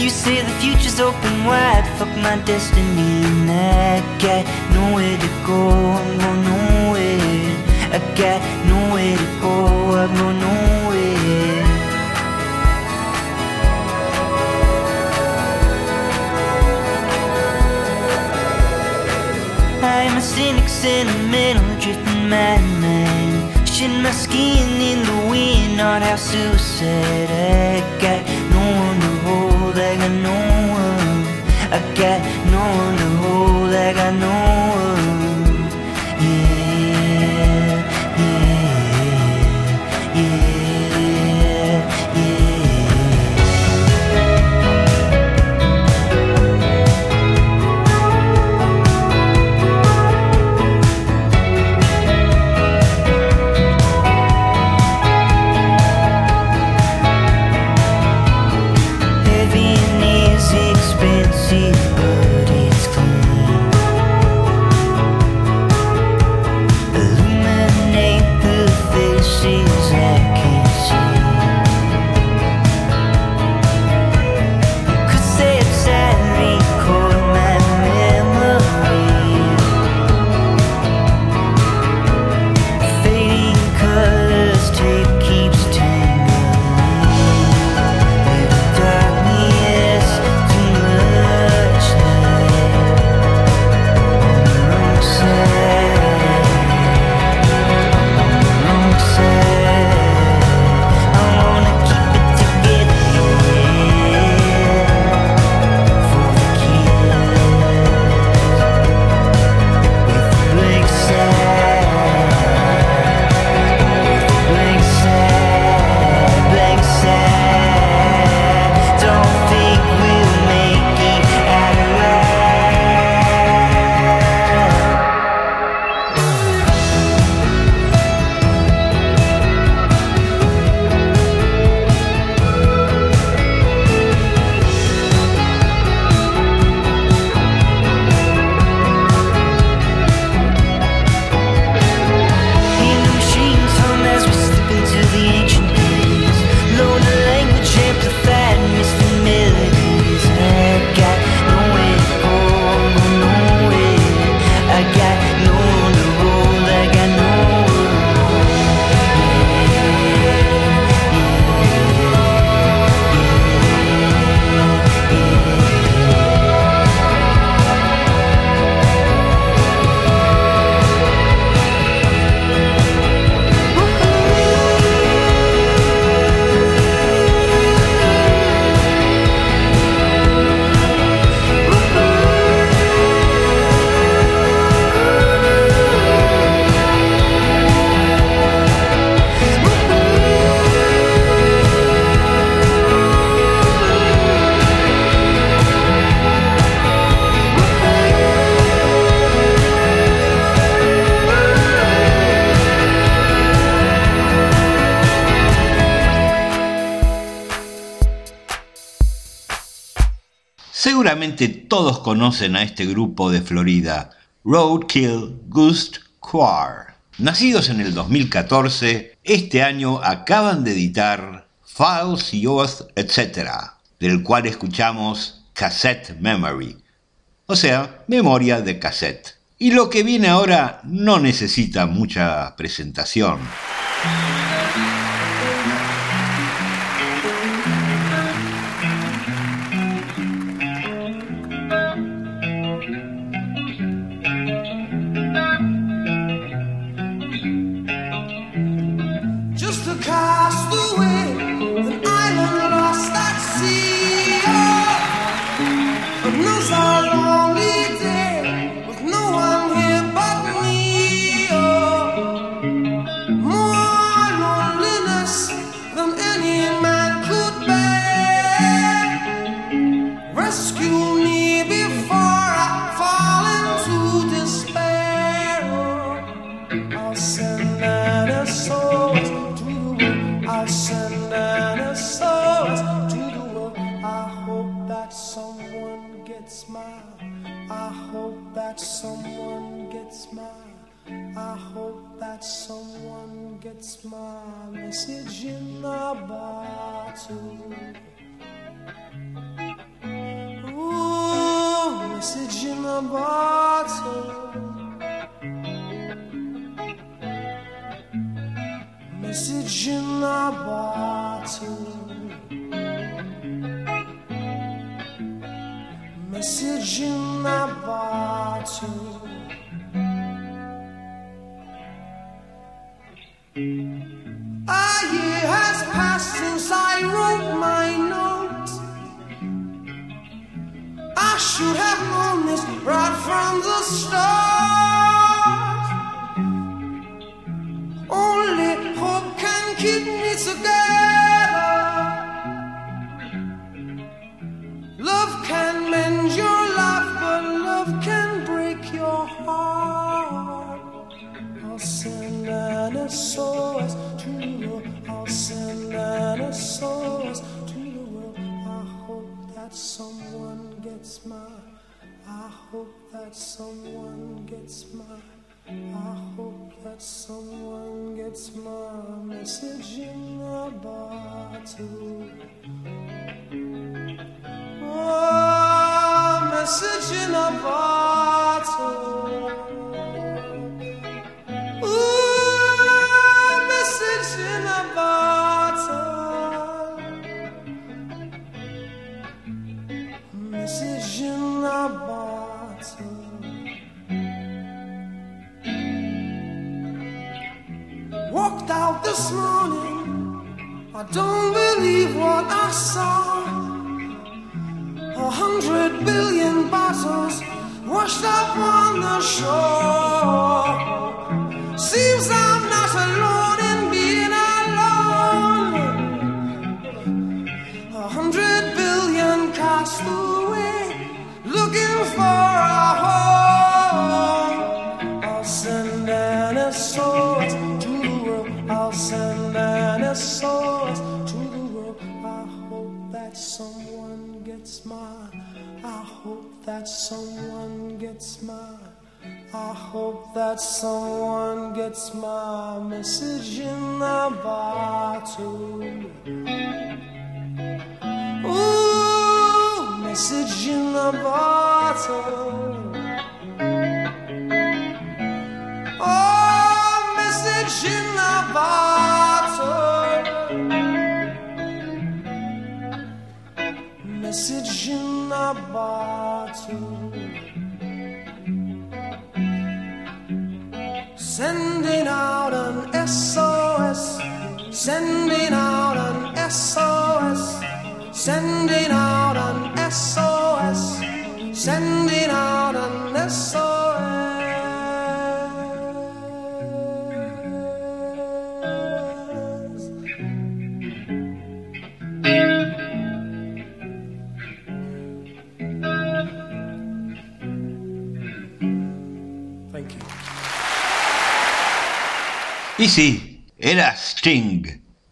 You say the future's open wide, fuck my destiny, and I got nowhere to go, I'm going nowhere. I got nowhere to go, I'm going nowhere. I'm a cynic, sentimental, drifting madman. Shit my skin in the wind, not how suicide. I got I got no one to hold, I got no Seguramente todos conocen a este grupo de Florida, Roadkill Ghost Choir. Nacidos en el 2014, este año acaban de editar Files, Yours, etc., del cual escuchamos Cassette Memory, o sea, memoria de cassette. Y lo que viene ahora no necesita mucha presentación. Gets my message in a bottle. Ooh, message in a bottle. Message in a bottle. Message in a bottle. A year has passed since I wrote my note. I should have known this right from the start. Hope that someone gets my. I hope that someone gets my message in a bottle. Oh, message in a bottle. Ooh, message in a bottle. Message in Out this morning. I don't believe what I saw. A hundred billion bottles washed up on the shore. Seems I'm I hope that someone gets my message in a bottle. Ooh, message in a bottle. Oh, message in a bottle. Message in a bottle. SOS. Sending out an SOS. Sending out Y sí, era Sting,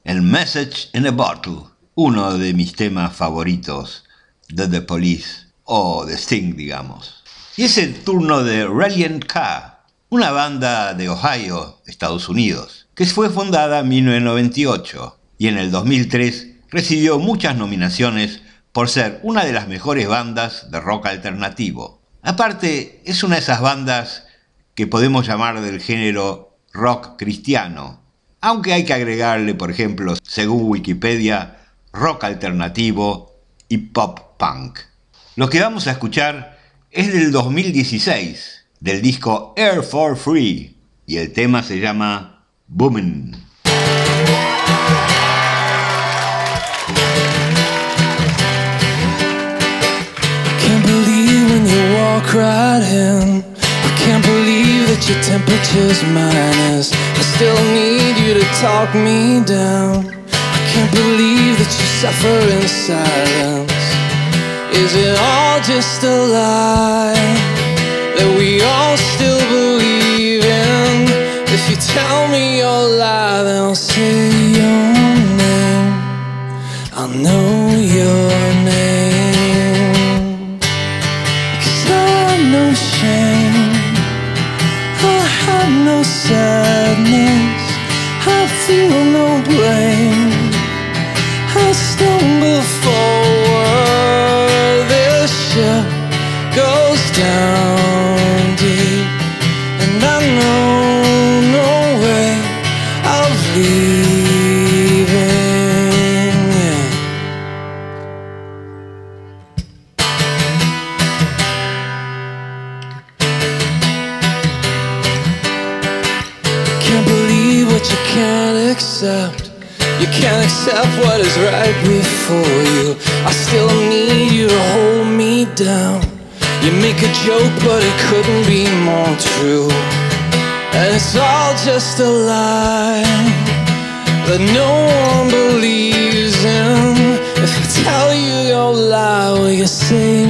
el Message in a Bottle, uno de mis temas favoritos de The Police, o de Sting, digamos. Y es el turno de Reliant K, una banda de Ohio, Estados Unidos, que fue fundada en 1998 y en el 2003 recibió muchas nominaciones por ser una de las mejores bandas de rock alternativo. Aparte, es una de esas bandas que podemos llamar del género rock cristiano, aunque hay que agregarle, por ejemplo, según Wikipedia, rock alternativo y pop punk. Lo que vamos a escuchar es del 2016, del disco Air for Free, y el tema se llama Boomin'. That your temperature's minus. I still need you to talk me down. I can't believe that you suffer in silence. Is it all just a lie that we all still believe in? If you tell me your lie, then I'll say joke, but it couldn't be more true. And it's all just a lie that no one believes in. If I tell you your lie, will you say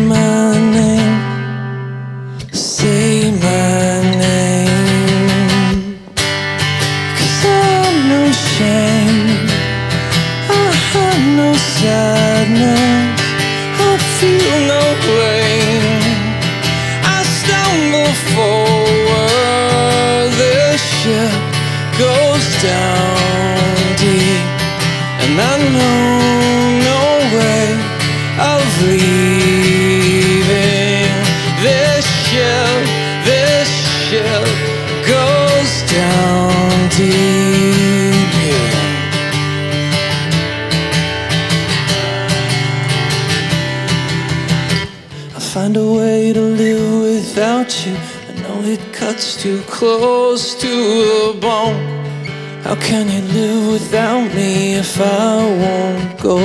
you live without me if I won't go?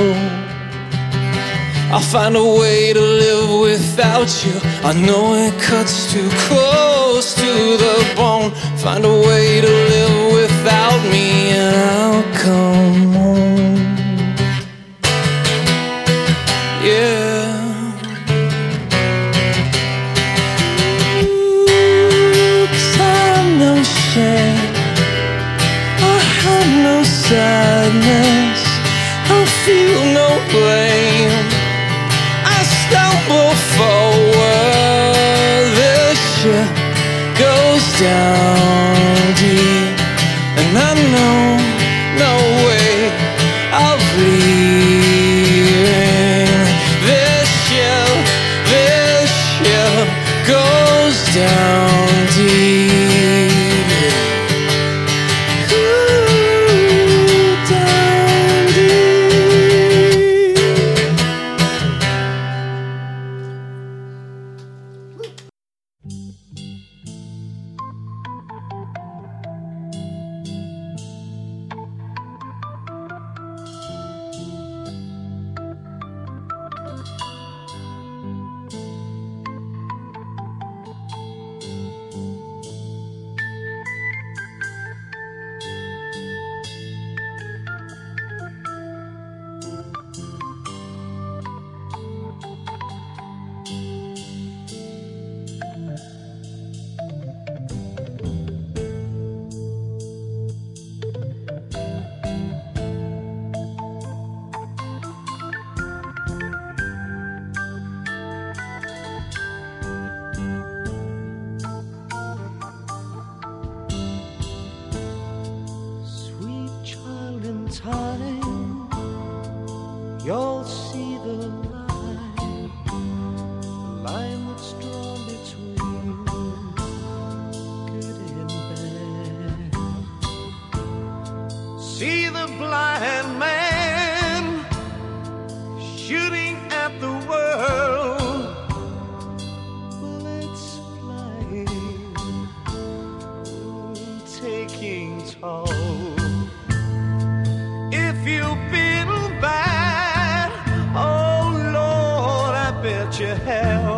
I'll find a way to live without you. I know it cuts too close to the bone. Find a way to live without me, and I'll come home. Blame. I stumble forward. This ship goes down deep, and I know no way of leaving. This ship, this ship goes down your help.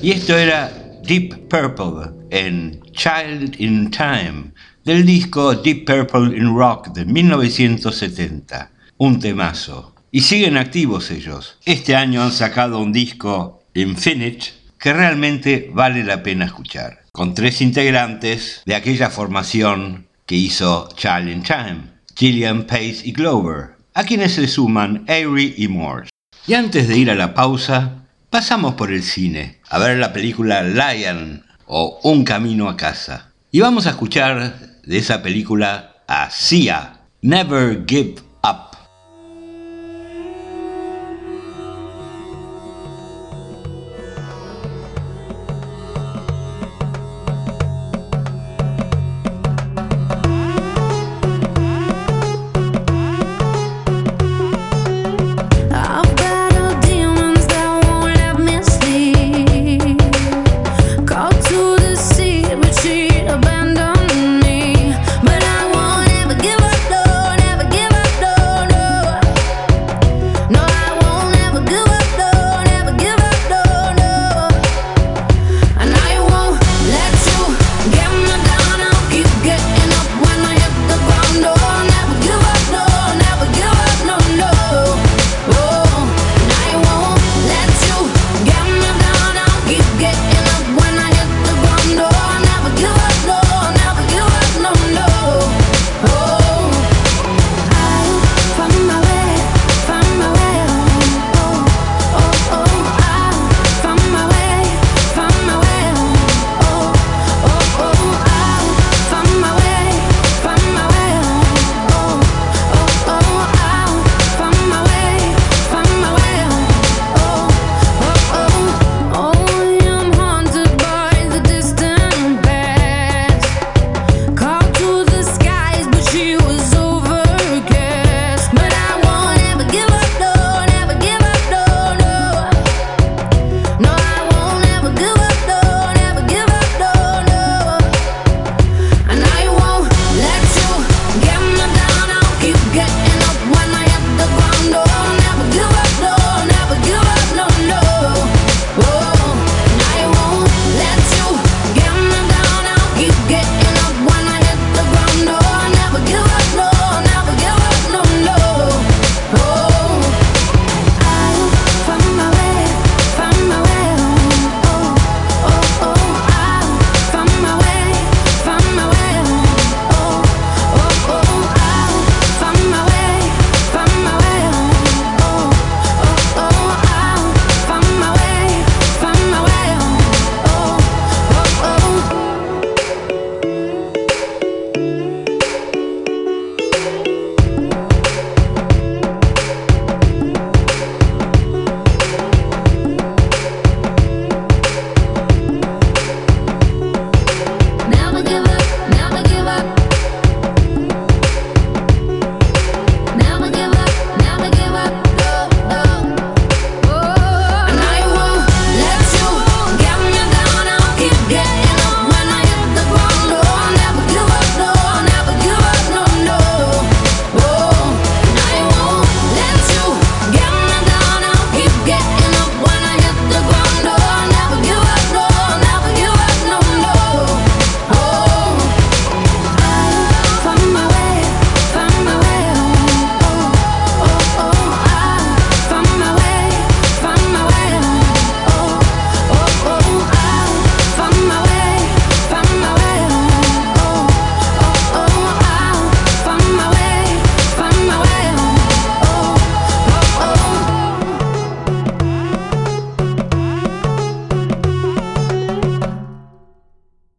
Y esto era Deep Purple en Child in Time del disco Deep Purple in Rock de 1970. Un temazo. Y siguen activos ellos. Este año han sacado un disco Infinite que realmente vale la pena escuchar. Con tres integrantes de aquella formación que hizo Child in Time. Gillian Pace y Glover, a quienes se suman Avery y Morse. Y antes de ir a la pausa, pasamos por el cine a ver la película Lion o Un Camino a Casa. Y vamos a escuchar de esa película a Sia, Never Give